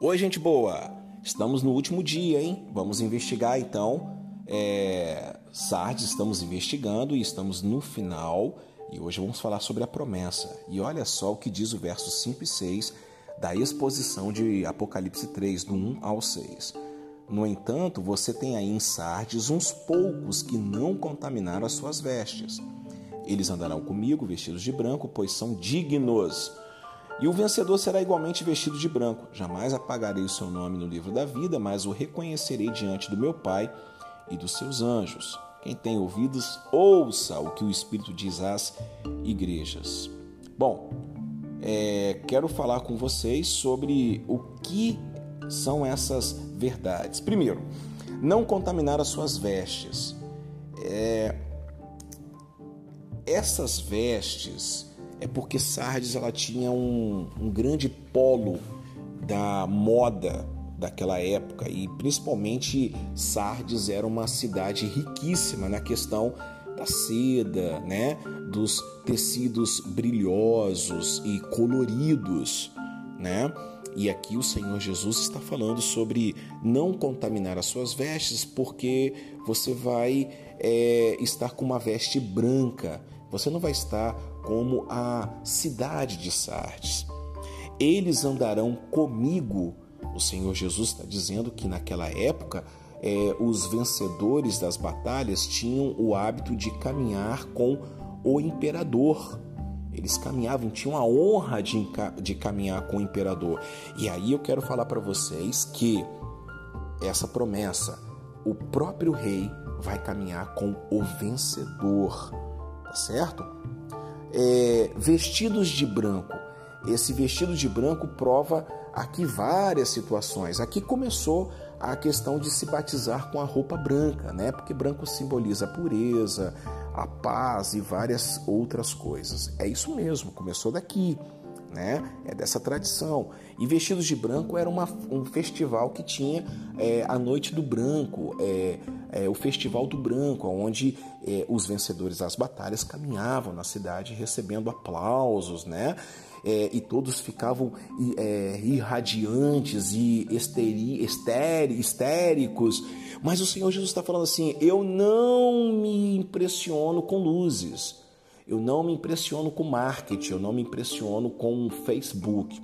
Oi, gente boa! Estamos no último dia, hein? Vamos investigar então. É... Sardes, estamos investigando e estamos no final. E hoje vamos falar sobre a promessa. E olha só o que diz o verso 5 e 6 da exposição de Apocalipse 3, do 1 ao 6. No entanto, você tem aí em Sardes uns poucos que não contaminaram as suas vestes. Eles andarão comigo vestidos de branco, pois são dignos. E o vencedor será igualmente vestido de branco. Jamais apagarei o seu nome no livro da vida, mas o reconhecerei diante do meu Pai e dos seus anjos. Quem tem ouvidos, ouça o que o Espírito diz às igrejas. Bom, é, quero falar com vocês sobre o que são essas verdades. Primeiro, não contaminar as suas vestes. É, essas vestes é porque Sardes ela tinha um, um grande polo da moda daquela época. E principalmente Sardes era uma cidade riquíssima na questão da seda, né, dos tecidos brilhosos e coloridos, né? E aqui o Senhor Jesus está falando sobre não contaminar as suas vestes, porque você vai é, estar com uma veste branca, você não vai estar como a cidade de Sardes. Eles andarão comigo. O Senhor Jesus está dizendo que naquela época é, os vencedores das batalhas tinham o hábito de caminhar com o imperador. Eles caminhavam, tinham a honra de, de caminhar com o imperador. E aí eu quero falar para vocês que essa promessa, o próprio rei vai caminhar com o vencedor, tá certo? É, vestidos de branco. Esse vestido de branco prova aqui várias situações. Aqui começou a questão de se batizar com a roupa branca, né? Porque branco simboliza a pureza, a paz e várias outras coisas. É isso mesmo, começou daqui, né? É dessa tradição. E Vestidos de Branco era uma, um festival que tinha é, a Noite do Branco, é, é, o Festival do Branco, onde é, os vencedores das batalhas caminhavam na cidade recebendo aplausos, né? é, e todos ficavam é, irradiantes e esteri, esteri, histéricos. Mas o Senhor Jesus está falando assim: eu não me impressiono com luzes, eu não me impressiono com marketing, eu não me impressiono com Facebook.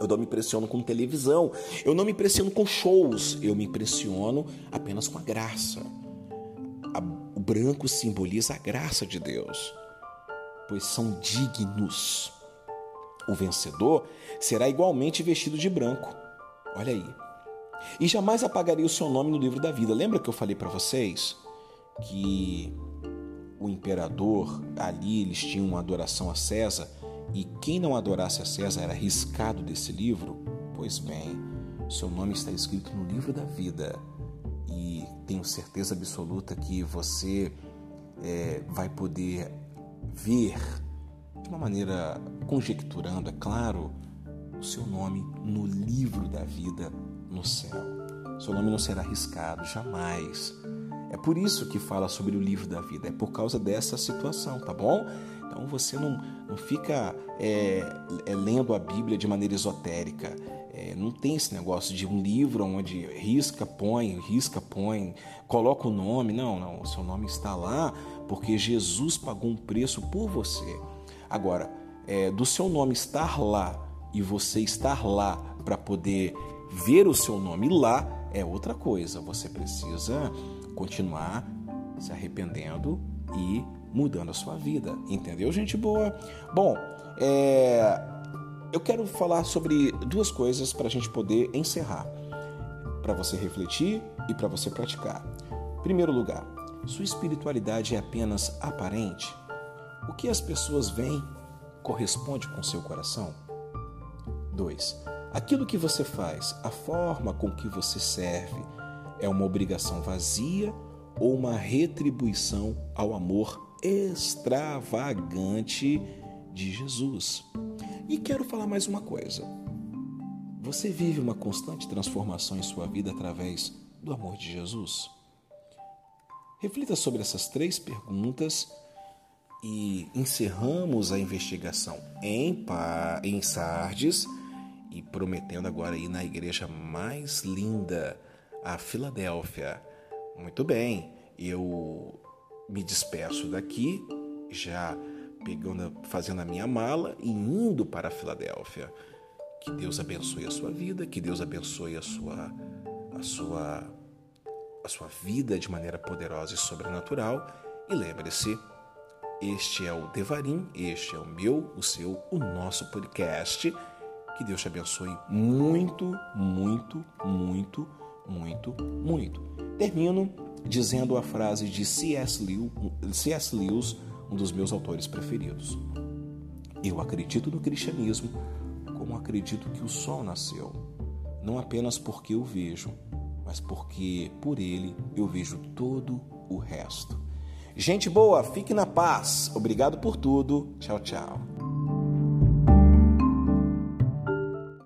Eu não me impressiono com televisão, eu não me impressiono com shows, eu me impressiono apenas com a graça. o branco simboliza a graça de Deus, pois são dignos o vencedor será igualmente vestido de branco. Olha aí. E jamais apagarei o seu nome no livro da vida. Lembra que eu falei para vocês que o imperador ali eles tinham uma adoração a César e quem não adorasse a César era riscado desse livro? Pois bem, seu nome está escrito no livro da vida e tenho certeza absoluta que você é, vai poder ver de uma maneira conjecturando, é claro, o seu nome no livro da vida no céu. Seu nome não será arriscado, jamais. É por isso que fala sobre o livro da vida, é por causa dessa situação, tá bom? Então você não, não fica é, é, lendo a Bíblia de maneira esotérica. É, não tem esse negócio de um livro onde risca, põe, risca, põe, coloca o nome. Não, não. O seu nome está lá porque Jesus pagou um preço por você. Agora, é, do seu nome estar lá e você estar lá para poder ver o seu nome lá é outra coisa. Você precisa continuar se arrependendo e mudando a sua vida. Entendeu, gente boa? Bom, é, eu quero falar sobre duas coisas para a gente poder encerrar, para você refletir e para você praticar. Primeiro lugar, sua espiritualidade é apenas aparente? O que as pessoas veem corresponde com seu coração? 2. Aquilo que você faz, a forma com que você serve, é uma obrigação vazia ou uma retribuição ao amor extravagante de Jesus? E quero falar mais uma coisa. Você vive uma constante transformação em sua vida através do amor de Jesus? Reflita sobre essas três perguntas e encerramos a investigação em, em Sardes e prometendo agora ir na igreja mais linda, a Filadélfia. Muito bem, eu me despeço daqui, já pegando, fazendo a minha mala e indo para a Filadélfia. Que Deus abençoe a sua vida, que Deus abençoe a sua a sua a sua vida de maneira poderosa e sobrenatural. E lembre-se, este é o Devarim, este é o meu, o seu, o nosso podcast. Que Deus te abençoe muito, muito, muito, muito, muito. Termino dizendo a frase de C.S. Lewis, um dos meus autores preferidos. Eu acredito no cristianismo como acredito que o sol nasceu, não apenas porque eu vejo, mas porque por ele eu vejo todo o resto. Gente boa, fique na paz. Obrigado por tudo. Tchau, tchau.